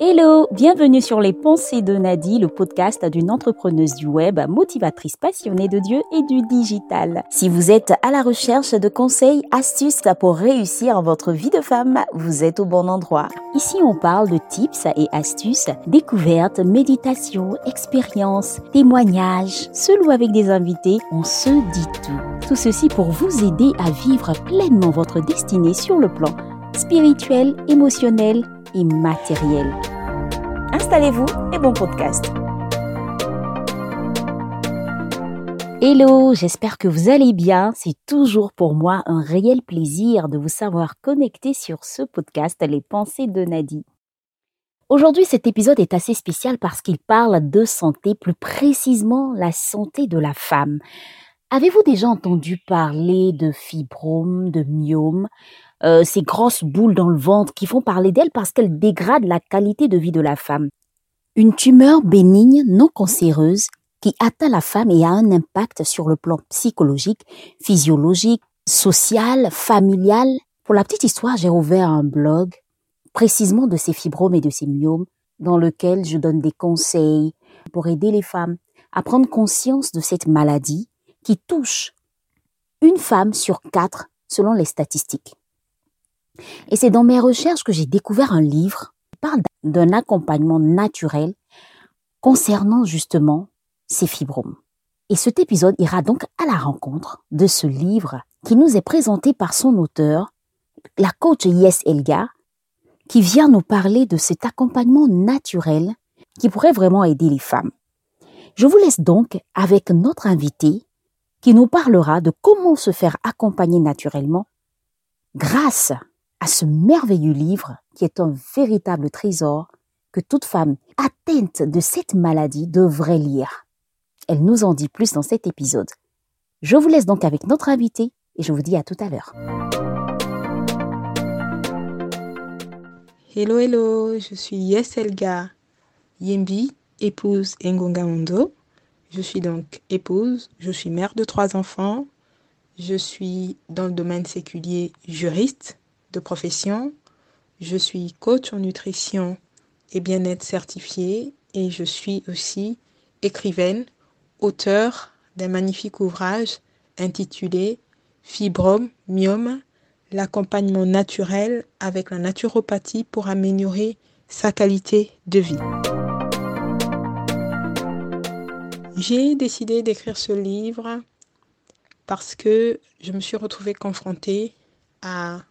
Hello, bienvenue sur les pensées de Nadie, le podcast d'une entrepreneuse du web, motivatrice passionnée de Dieu et du digital. Si vous êtes à la recherche de conseils, astuces pour réussir votre vie de femme, vous êtes au bon endroit. Ici, on parle de tips et astuces, découvertes, méditations, expériences, témoignages. Seul ou avec des invités, on se dit tout. Tout ceci pour vous aider à vivre pleinement votre destinée sur le plan spirituel, émotionnel et matériel. Installez-vous et bon podcast. Hello, j'espère que vous allez bien. C'est toujours pour moi un réel plaisir de vous savoir connecté sur ce podcast Les pensées de Nadie. Aujourd'hui, cet épisode est assez spécial parce qu'il parle de santé, plus précisément la santé de la femme. Avez-vous déjà entendu parler de fibrome, de myome? Euh, ces grosses boules dans le ventre qui font parler d'elle parce qu'elles dégradent la qualité de vie de la femme. Une tumeur bénigne non cancéreuse qui atteint la femme et a un impact sur le plan psychologique, physiologique, social, familial. Pour la petite histoire, j'ai ouvert un blog précisément de ces fibromes et de ces myomes dans lequel je donne des conseils pour aider les femmes à prendre conscience de cette maladie qui touche une femme sur quatre selon les statistiques. Et c'est dans mes recherches que j'ai découvert un livre qui parle d'un accompagnement naturel concernant justement ces fibromes. Et cet épisode ira donc à la rencontre de ce livre qui nous est présenté par son auteur, la coach Yes Elga, qui vient nous parler de cet accompagnement naturel qui pourrait vraiment aider les femmes. Je vous laisse donc avec notre invité qui nous parlera de comment se faire accompagner naturellement grâce à ce merveilleux livre qui est un véritable trésor que toute femme atteinte de cette maladie devrait lire. Elle nous en dit plus dans cet épisode. Je vous laisse donc avec notre invité et je vous dis à tout à l'heure. Hello, hello, je suis Yeselga Yembi, épouse Ngonga Mondo. Je suis donc épouse, je suis mère de trois enfants, je suis dans le domaine séculier juriste de profession. Je suis coach en nutrition et bien-être certifié et je suis aussi écrivaine, auteur d'un magnifique ouvrage intitulé Fibrome, myome, l'accompagnement naturel avec la naturopathie pour améliorer sa qualité de vie. J'ai décidé d'écrire ce livre parce que je me suis retrouvée confrontée à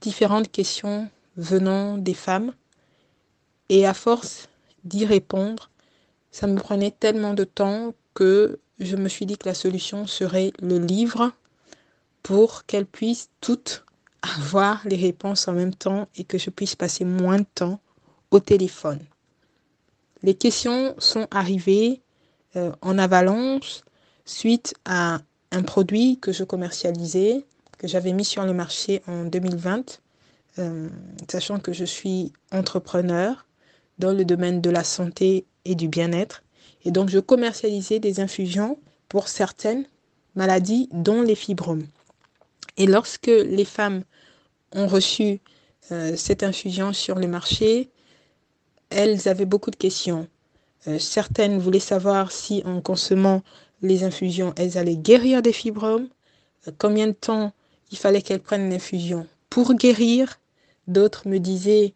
différentes questions venant des femmes. Et à force d'y répondre, ça me prenait tellement de temps que je me suis dit que la solution serait le livre pour qu'elles puissent toutes avoir les réponses en même temps et que je puisse passer moins de temps au téléphone. Les questions sont arrivées euh, en avalanche suite à un produit que je commercialisais que j'avais mis sur le marché en 2020, euh, sachant que je suis entrepreneur dans le domaine de la santé et du bien-être. Et donc, je commercialisais des infusions pour certaines maladies, dont les fibromes. Et lorsque les femmes ont reçu euh, cette infusion sur le marché, elles avaient beaucoup de questions. Euh, certaines voulaient savoir si en consommant les infusions, elles allaient guérir des fibromes, combien de temps il fallait qu'elles prennent l'infusion pour guérir. D'autres me disaient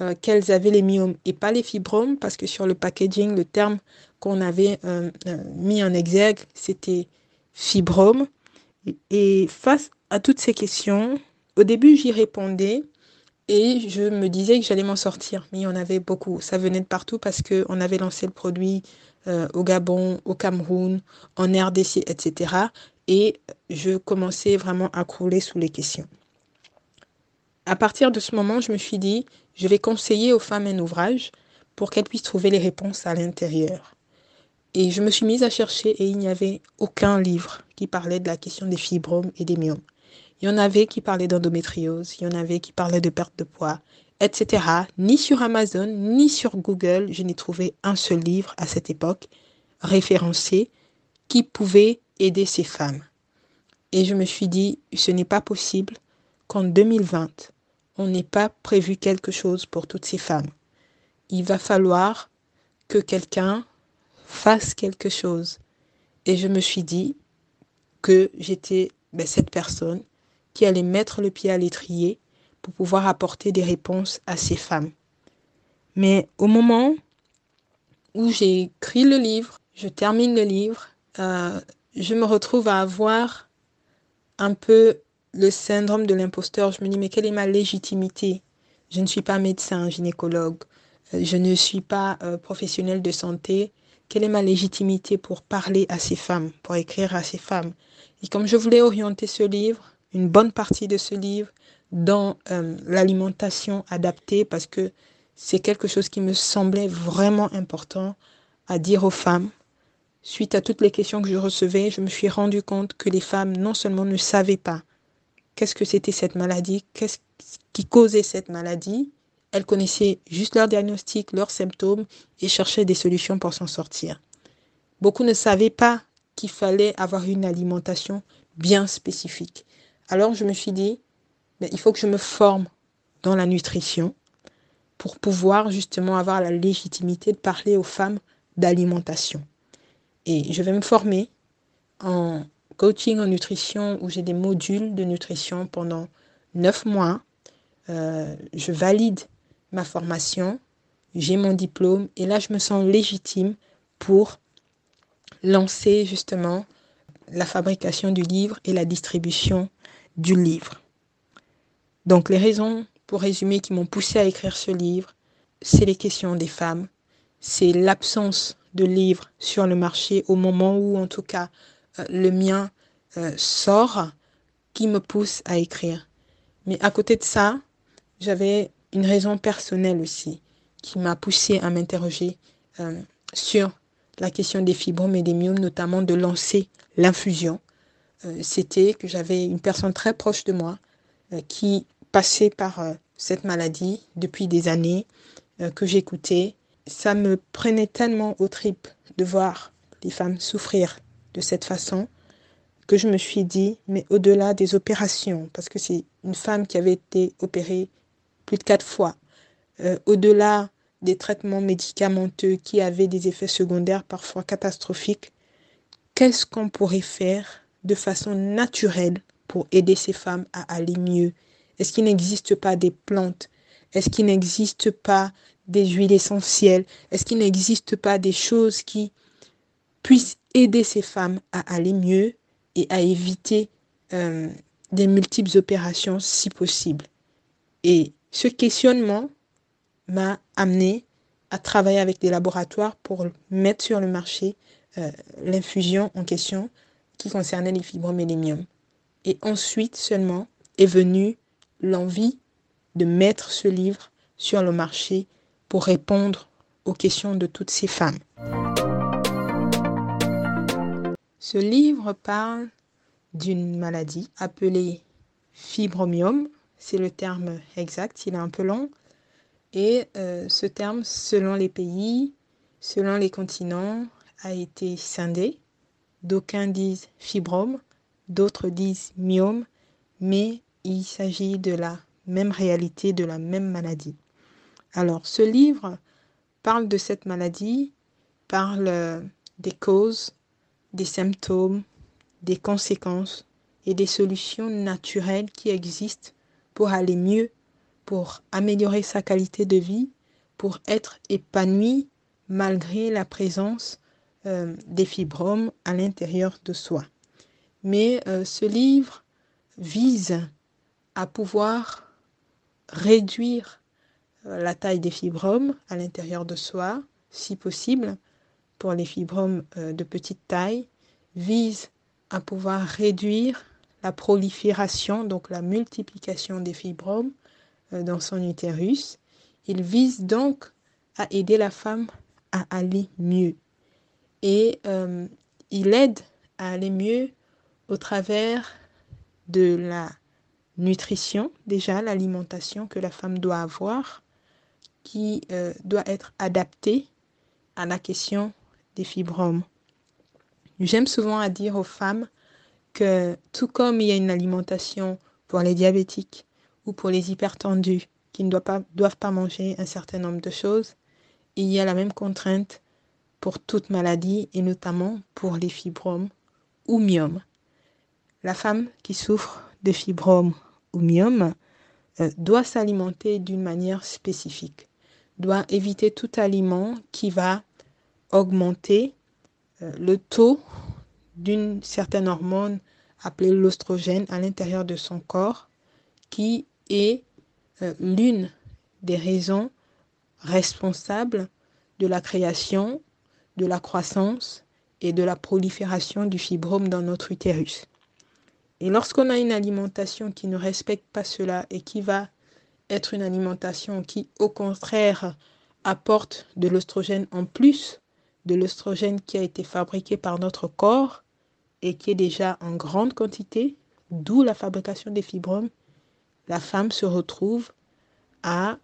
euh, qu'elles avaient les myomes et pas les fibromes, parce que sur le packaging, le terme qu'on avait euh, euh, mis en exergue, c'était fibrome. Et face à toutes ces questions, au début, j'y répondais et je me disais que j'allais m'en sortir. Mais il y en avait beaucoup. Ça venait de partout parce qu'on avait lancé le produit au Gabon, au Cameroun, en RDC, etc et je commençais vraiment à crouler sous les questions. À partir de ce moment, je me suis dit, je vais conseiller aux femmes un ouvrage pour qu'elles puissent trouver les réponses à l'intérieur. Et je me suis mise à chercher et il n'y avait aucun livre qui parlait de la question des fibromes et des myomes. Il y en avait qui parlaient d'endométriose, il y en avait qui parlaient de perte de poids, etc. Ni sur Amazon, ni sur Google, je n'ai trouvé un seul livre à cette époque référencé qui pouvait aider ces femmes. Et je me suis dit, ce n'est pas possible qu'en 2020, on n'ait pas prévu quelque chose pour toutes ces femmes. il va falloir que quelqu'un fasse quelque chose. Et je me suis dit que j'étais ben, cette personne qui allait mettre le pied à l'étrier pour pouvoir apporter des réponses à ces femmes. Mais au moment où j'ai écrit le livre, je termine le livre, euh, je me retrouve à avoir un peu le syndrome de l'imposteur. Je me dis, mais quelle est ma légitimité? Je ne suis pas médecin, gynécologue. Euh, je ne suis pas euh, professionnel de santé. Quelle est ma légitimité pour parler à ces femmes, pour écrire à ces femmes? Et comme je voulais orienter ce livre, une bonne partie de ce livre, dans euh, l'alimentation adaptée, parce que c'est quelque chose qui me semblait vraiment important à dire aux femmes. Suite à toutes les questions que je recevais, je me suis rendu compte que les femmes non seulement ne savaient pas qu'est-ce que c'était cette maladie, qu'est-ce qui causait cette maladie, elles connaissaient juste leur diagnostic, leurs symptômes et cherchaient des solutions pour s'en sortir. Beaucoup ne savaient pas qu'il fallait avoir une alimentation bien spécifique. Alors je me suis dit, mais il faut que je me forme dans la nutrition pour pouvoir justement avoir la légitimité de parler aux femmes d'alimentation. Et je vais me former en coaching en nutrition où j'ai des modules de nutrition pendant neuf mois. Euh, je valide ma formation, j'ai mon diplôme et là je me sens légitime pour lancer justement la fabrication du livre et la distribution du livre. Donc les raisons, pour résumer, qui m'ont poussé à écrire ce livre, c'est les questions des femmes, c'est l'absence de livres sur le marché au moment où en tout cas euh, le mien euh, sort qui me pousse à écrire. Mais à côté de ça, j'avais une raison personnelle aussi qui m'a poussé à m'interroger euh, sur la question des fibromes notamment de lancer l'infusion. C'était que j'avais une personne très proche de moi qui passait par cette maladie depuis des années, que j'écoutais. Ça me prenait tellement aux tripes de voir les femmes souffrir de cette façon que je me suis dit, mais au-delà des opérations, parce que c'est une femme qui avait été opérée plus de quatre fois. Euh, au-delà des traitements médicamenteux qui avaient des effets secondaires parfois catastrophiques, qu'est-ce qu'on pourrait faire de façon naturelle pour aider ces femmes à aller mieux? Est-ce qu'il n'existe pas des plantes? Est-ce qu'il n'existe pas des huiles essentielles? Est-ce qu'il n'existe pas des choses qui puissent aider ces femmes à aller mieux et à éviter euh, des multiples opérations si possible? Et ce questionnement m'a amené à travailler avec des laboratoires pour mettre sur le marché euh, l'infusion en question qui concernait les fibromélémium. Et ensuite seulement est venue l'envie de mettre ce livre sur le marché répondre aux questions de toutes ces femmes. Ce livre parle d'une maladie appelée fibromiome c'est le terme exact, il est un peu long. Et euh, ce terme, selon les pays, selon les continents, a été scindé. D'aucuns disent fibrome, d'autres disent myome, mais il s'agit de la même réalité, de la même maladie. Alors, ce livre parle de cette maladie, parle euh, des causes, des symptômes, des conséquences et des solutions naturelles qui existent pour aller mieux, pour améliorer sa qualité de vie, pour être épanoui malgré la présence euh, des fibromes à l'intérieur de soi. Mais euh, ce livre vise à pouvoir réduire la taille des fibromes à l'intérieur de soi, si possible, pour les fibromes de petite taille, vise à pouvoir réduire la prolifération, donc la multiplication des fibromes euh, dans son utérus. Il vise donc à aider la femme à aller mieux. Et euh, il aide à aller mieux au travers de la nutrition, déjà l'alimentation que la femme doit avoir, qui euh, doit être adaptée à la question des fibromes. J'aime souvent à dire aux femmes que tout comme il y a une alimentation pour les diabétiques ou pour les hypertendus qui ne doivent pas, doivent pas manger un certain nombre de choses, il y a la même contrainte pour toute maladie et notamment pour les fibromes ou myomes. La femme qui souffre de fibromes ou myomes euh, doit s'alimenter d'une manière spécifique, doit éviter tout aliment qui va augmenter euh, le taux d'une certaine hormone appelée l'ostrogène à l'intérieur de son corps, qui est euh, l'une des raisons responsables de la création, de la croissance et de la prolifération du fibrome dans notre utérus. Et lorsqu'on a une alimentation qui ne respecte pas cela et qui va une alimentation qui, au contraire, apporte de l'ostrogène en plus de l'ostrogène qui a été fabriqué par notre corps et qui est déjà en grande quantité, d'où la fabrication des fibromes, la femme se retrouve à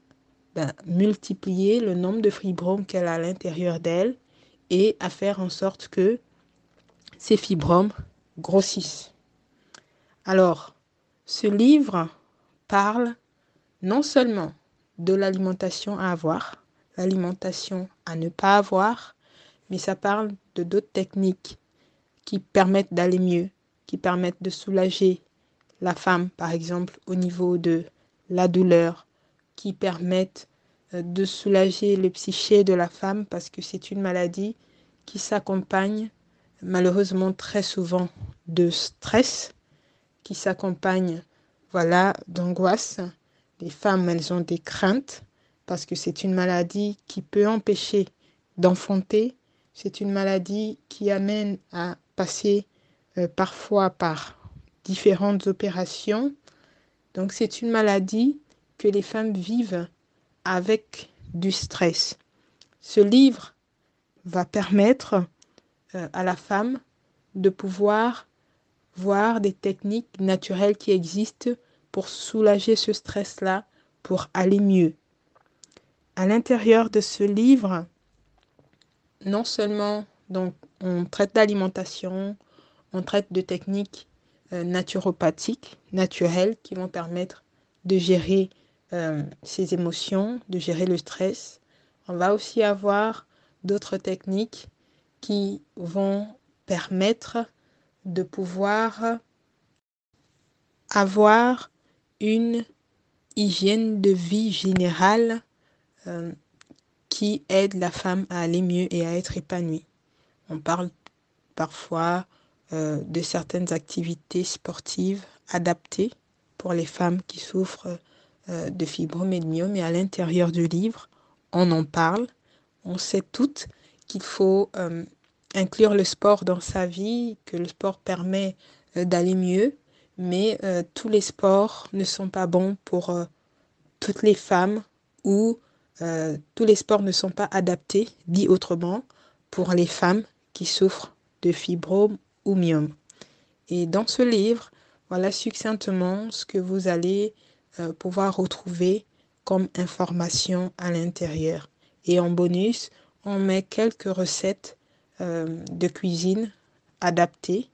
ben, multiplier le nombre de fibromes qu'elle a à l'intérieur d'elle et à faire en sorte que ces fibromes grossissent. Alors, ce livre parle non seulement de l'alimentation à avoir, l'alimentation à ne pas avoir, mais ça parle de d'autres techniques qui permettent d'aller mieux, qui permettent de soulager la femme, par exemple, au niveau de la douleur, qui permettent euh, de soulager le psyché de la femme parce que c'est une maladie qui s'accompagne malheureusement très souvent de stress, qui s'accompagne voilà d'angoisse. Les femmes, elles ont des craintes parce que c'est une maladie qui peut empêcher d'enfanter, c'est une maladie qui amène à passer euh, parfois par différentes opérations. Donc c'est une maladie que les femmes vivent avec du stress. Ce livre va permettre euh, à la femme de pouvoir voir des techniques naturelles qui existent pour soulager ce stress-là, pour aller mieux. À l'intérieur de ce livre, non seulement donc on traite d'alimentation, on traite de techniques euh, naturopathiques, naturelles, qui vont permettre de gérer euh, ses émotions, de gérer le stress. On va aussi avoir d'autres techniques qui vont permettre de pouvoir avoir une hygiène de vie générale euh, qui aide la femme à aller mieux et à être épanouie. On parle parfois euh, de certaines activités sportives adaptées pour les femmes qui souffrent euh, de fibromyalgie, mais à l'intérieur du livre, on en parle. On sait toutes qu'il faut inclure le sport dans sa vie, que le sport permet d'aller mieux, mais tous les sports ne sont pas bons pour toutes les femmes ou tous les sports ne sont pas adaptés, dit autrement, pour les femmes qui souffrent de fibrome ou myome. Et dans ce livre, voilà succinctement ce que vous allez euh, pouvoir retrouver comme information à l'intérieur. Et en bonus, on met quelques recettes euh, de cuisine adaptées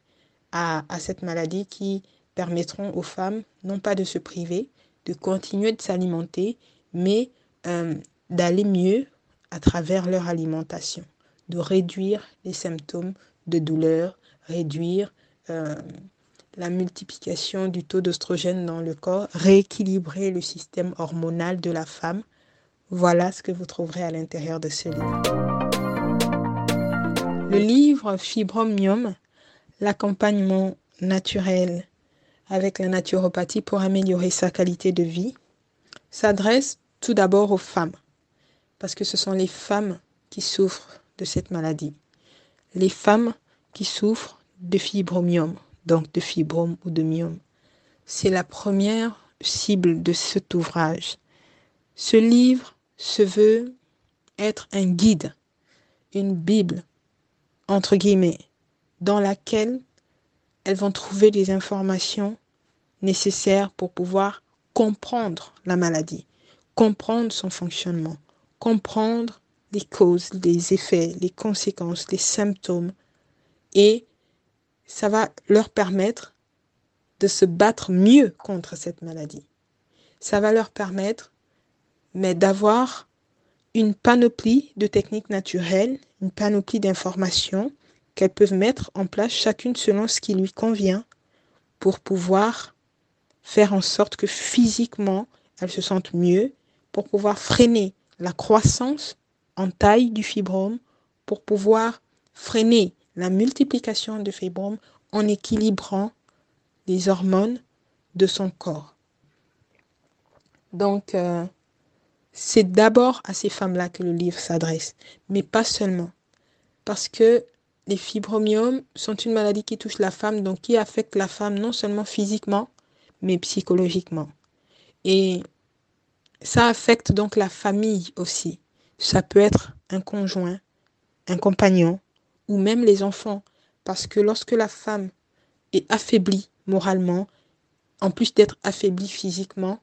à, cette maladie qui permettront aux femmes non pas de se priver, de continuer de s'alimenter, mais euh, d'aller mieux à travers leur alimentation de réduire les symptômes de douleur, réduire euh, la multiplication du taux d'ostrogène dans le corps, rééquilibrer le système hormonal de la femme. Voilà ce que vous trouverez à l'intérieur de ce livre. Le livre Fibromium, l'accompagnement naturel avec la naturopathie pour améliorer sa qualité de vie, s'adresse tout d'abord aux femmes, parce que ce sont les femmes qui souffrent de cette maladie. Les femmes qui souffrent de fibromiome, donc de fibrome ou de myome. C'est la première cible de cet ouvrage. Ce livre se veut être un guide, une Bible, entre guillemets, dans laquelle elles vont trouver des informations nécessaires pour pouvoir comprendre la maladie, comprendre son fonctionnement, comprendre les causes, les effets, les conséquences, les symptômes. Et ça va leur permettre de se battre mieux contre cette maladie. Ça va leur permettre, mais d'avoir une panoplie de techniques naturelles, une panoplie d'informations qu'elles peuvent mettre en place chacune selon ce qui lui convient pour pouvoir faire en sorte que physiquement elles se sentent mieux, pour pouvoir freiner la croissance en taille du fibrome, pour pouvoir freiner la multiplication de fibromes en équilibrant les hormones de son corps. Donc, euh, c'est d'abord à ces femmes-là que le livre s'adresse, mais pas seulement. Parce que les fibromyoses sont une maladie qui touche la femme, donc qui affecte la femme non seulement physiquement, mais psychologiquement. Et ça affecte donc la famille aussi. Ça peut être un conjoint, un compagnon, ou même les enfants. Parce que lorsque la femme est affaiblie moralement, en plus d'être affaiblie physiquement,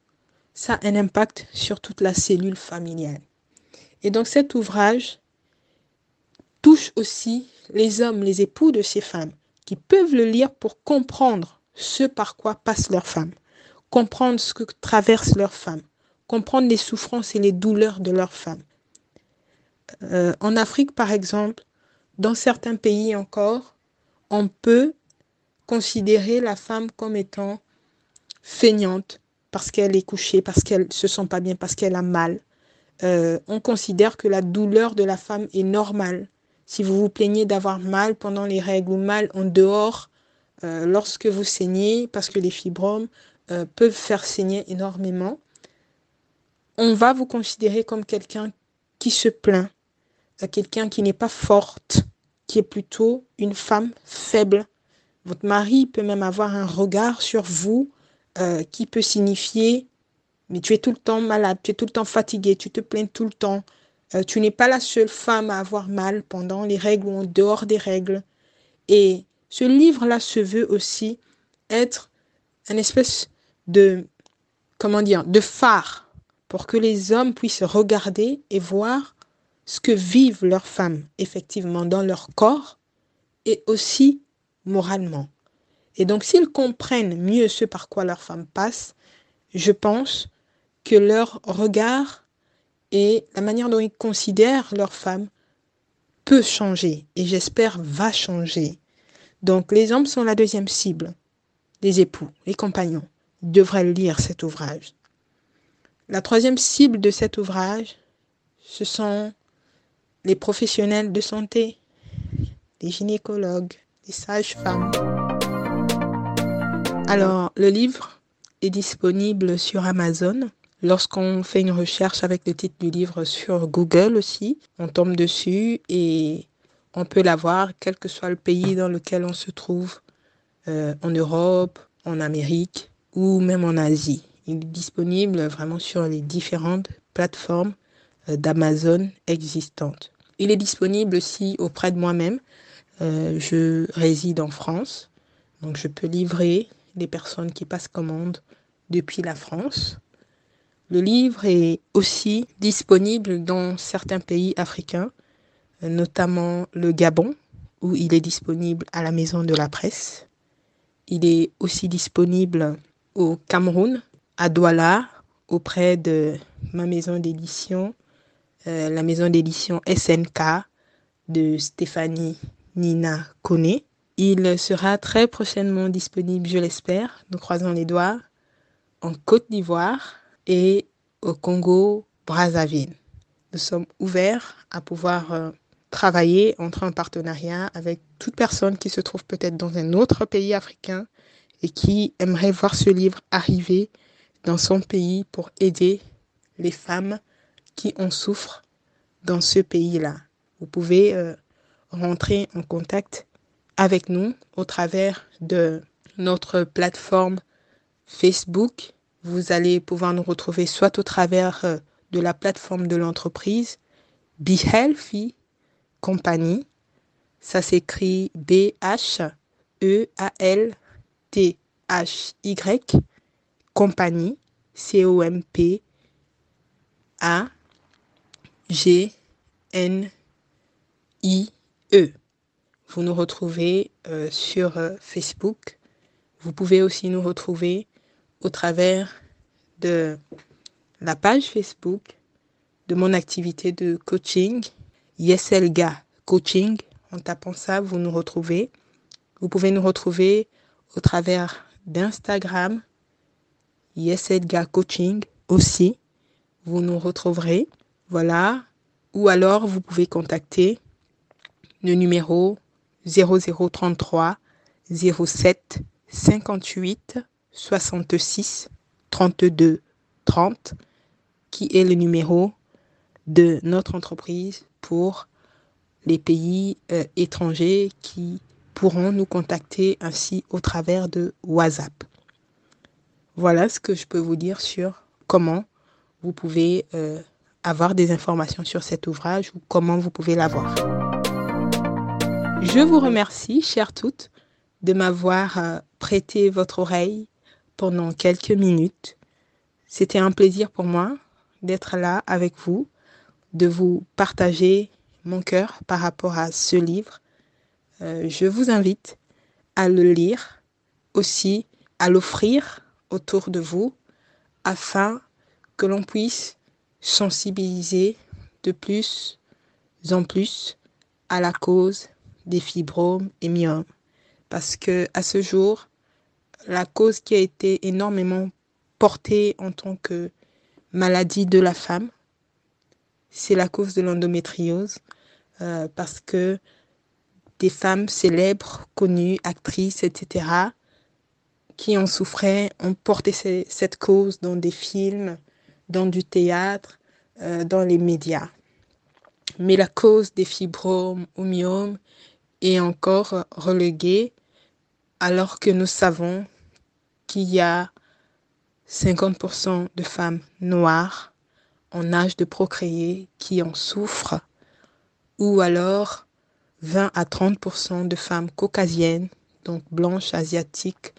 ça a un impact sur toute la cellule familiale. Et donc cet ouvrage touche aussi les hommes, les époux de ces femmes, qui peuvent le lire pour comprendre ce par quoi passent leurs femmes, comprendre ce que traversent leurs femmes, comprendre les souffrances et les douleurs de leurs femmes. Euh, en Afrique, par exemple, dans certains pays encore, on peut considérer la femme comme étant feignante parce qu'elle est couchée, parce qu'elle se sent pas bien, parce qu'elle a mal. Euh, on considère que la douleur de la femme est normale. Si vous vous plaignez d'avoir mal pendant les règles ou mal en dehors, euh, lorsque vous saignez, parce que les fibromes euh, peuvent faire saigner énormément, on va vous considérer comme quelqu'un qui se plaint, quelqu'un qui n'est pas forte, qui est plutôt une femme faible. Votre mari peut même avoir un regard sur vous euh, qui peut signifier mais tu es tout le temps malade, tu es tout le temps fatigué, tu te plains tout le temps. Euh, tu n'es pas la seule femme à avoir mal pendant les règles ou en dehors des règles. Et ce livre-là se veut aussi être un espèce de, comment dire, de phare pour que les hommes puissent regarder et voir ce que vivent leurs femmes effectivement dans leur corps et aussi moralement. Et donc s'ils comprennent mieux ce par quoi leurs femmes passent, je pense que leur regard et la manière dont ils considèrent leurs femmes peut changer et j'espère va changer. Donc les hommes sont la deuxième cible, les époux, les compagnons. Ils devraient lire cet ouvrage. La troisième cible de cet ouvrage, ce sont les professionnels de santé, les gynécologues, les sages-femmes. Alors, le livre est disponible sur Amazon. Lorsqu'on fait une recherche avec le titre du livre sur Google aussi, on tombe dessus et on peut l'avoir quel que soit le pays dans lequel on se trouve, euh, en Europe, en Amérique ou même en Asie. Il est disponible vraiment sur les différentes plateformes euh, d'Amazon existantes. Il est disponible aussi auprès de moi-même. Euh, je réside en France, donc je peux livrer les personnes qui passent commande depuis la France. Le livre est aussi disponible dans certains pays africains, notamment le Gabon, où il est disponible à la maison de la presse. Il est aussi disponible au Cameroun, à Douala, auprès de ma maison d'édition euh, la maison d'édition SNK de Stéphanie Nina Kone. Il sera très prochainement disponible, je l'espère, nous croisons les doigts, en Côte d'Ivoire et au Congo Brazzaville. Nous sommes ouverts à pouvoir euh, travailler, entre en partenariat avec toute personne qui se trouve peut-être dans un autre pays africain et qui aimerait voir ce livre arriver dans son pays pour aider les femmes qui en souffrent dans ce pays-là. Vous pouvez euh, rentrer en contact avec nous au travers de notre plateforme Facebook. Vous allez pouvoir nous retrouver soit au travers euh, de la plateforme de l'entreprise Be Healthy Company. Ça s'écrit B-H-E-A-L-T-H-Y Company. C-O-M-P A G N I E. Vous nous retrouvez euh, sur euh, Facebook. Vous pouvez aussi nous retrouver au travers de la page Facebook de mon activité de coaching, Yeselga Coaching. En tapant ça, vous nous retrouvez. Vous pouvez nous retrouver au travers d'Instagram, Yeselga Coaching aussi. Vous nous retrouverez. Voilà. Ou alors, vous pouvez contacter le numéro 0033 07 58 66 32 30 qui est le numéro de notre entreprise pour les pays euh, étrangers qui pourront nous contacter ainsi au travers de WhatsApp. Voilà ce que je peux vous dire sur comment vous pouvez euh, avoir des informations sur cet ouvrage ou comment vous pouvez l'avoir. Je vous remercie, chères toutes, de m'avoir euh, prêté votre oreille pendant quelques minutes. C'était un plaisir pour moi d'être là avec vous, de vous partager mon cœur par rapport à ce livre. Euh, je vous invite à le lire, aussi à l'offrir autour de vous, afin que l'on puisse sensibiliser de plus en plus à la cause des fibromes et myomes. Parce que à ce jour, la cause qui a été énormément portée en tant que maladie de la femme, c'est la cause de l'endométriose. Euh, parce que des femmes célèbres, connues, actrices, etc., qui en souffraient, ont porté cette cause dans des films, dans du théâtre, euh, dans les médias. Mais la cause des fibromes ou myomes est encore reléguée alors que nous savons qu'il y a 50% de femmes noires en âge de procréer qui en souffrent, ou alors 20 à 30% de femmes caucasiennes, donc blanches, asiatiques,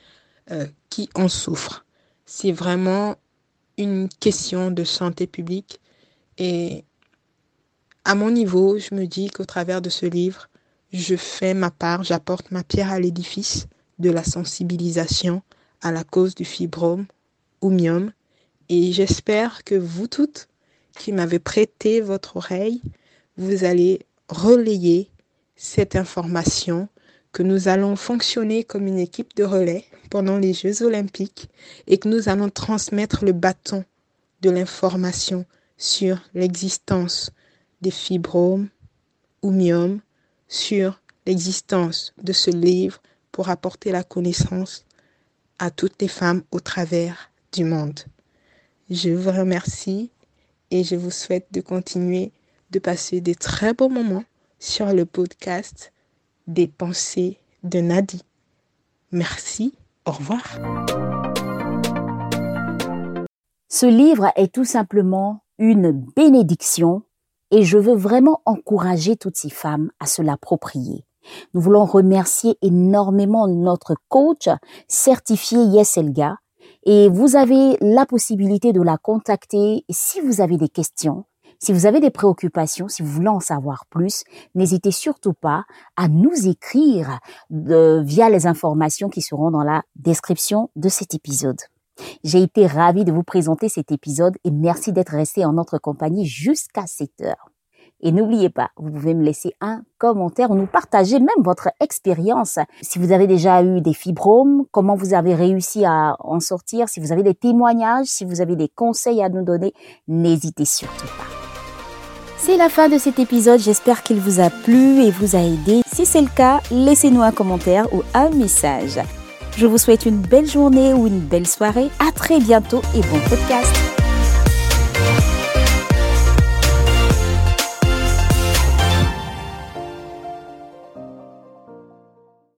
euh, qui en souffrent. C'est vraiment une question de santé publique et à mon niveau, je me dis qu'au travers de ce livre, je fais ma part, j'apporte ma pierre à l'édifice de la sensibilisation à la cause du fibrome ou myome. Et j'espère que vous toutes qui m'avez prêté votre oreille, vous allez relayer cette information, que nous allons fonctionner comme une équipe de relais pendant les Jeux olympiques et que nous allons transmettre le bâton de l'information sur l'existence des fibromes ou myomes, sur l'existence de ce livre pour apporter la connaissance à toutes les femmes au travers du monde. Je vous remercie et je vous souhaite de continuer de passer des très beaux moments sur le podcast des pensées de Nadi. Merci, au revoir. Ce livre est tout simplement une bénédiction et je veux vraiment encourager toutes ces femmes à se l'approprier. Nous voulons remercier énormément notre coach certifié Yeselga et vous avez la possibilité de la contacter si vous avez des questions, si vous avez des préoccupations, si vous voulez en savoir plus, n'hésitez surtout pas à nous écrire via les informations qui seront dans la description de cet épisode. J'ai été ravie de vous présenter cet épisode et merci d'être resté en notre compagnie jusqu'à cette heure. Et n'oubliez pas, vous pouvez me laisser un commentaire ou nous partager même votre expérience. Si vous avez déjà eu des fibromes, comment vous avez réussi à en sortir, si vous avez des témoignages, si vous avez des conseils à nous donner, n'hésitez surtout pas. C'est la fin de cet épisode, j'espère qu'il vous a plu et vous a aidé. Si c'est le cas, laissez-nous un commentaire ou un message. Je vous souhaite une belle journée ou une belle soirée. À très bientôt et bon podcast.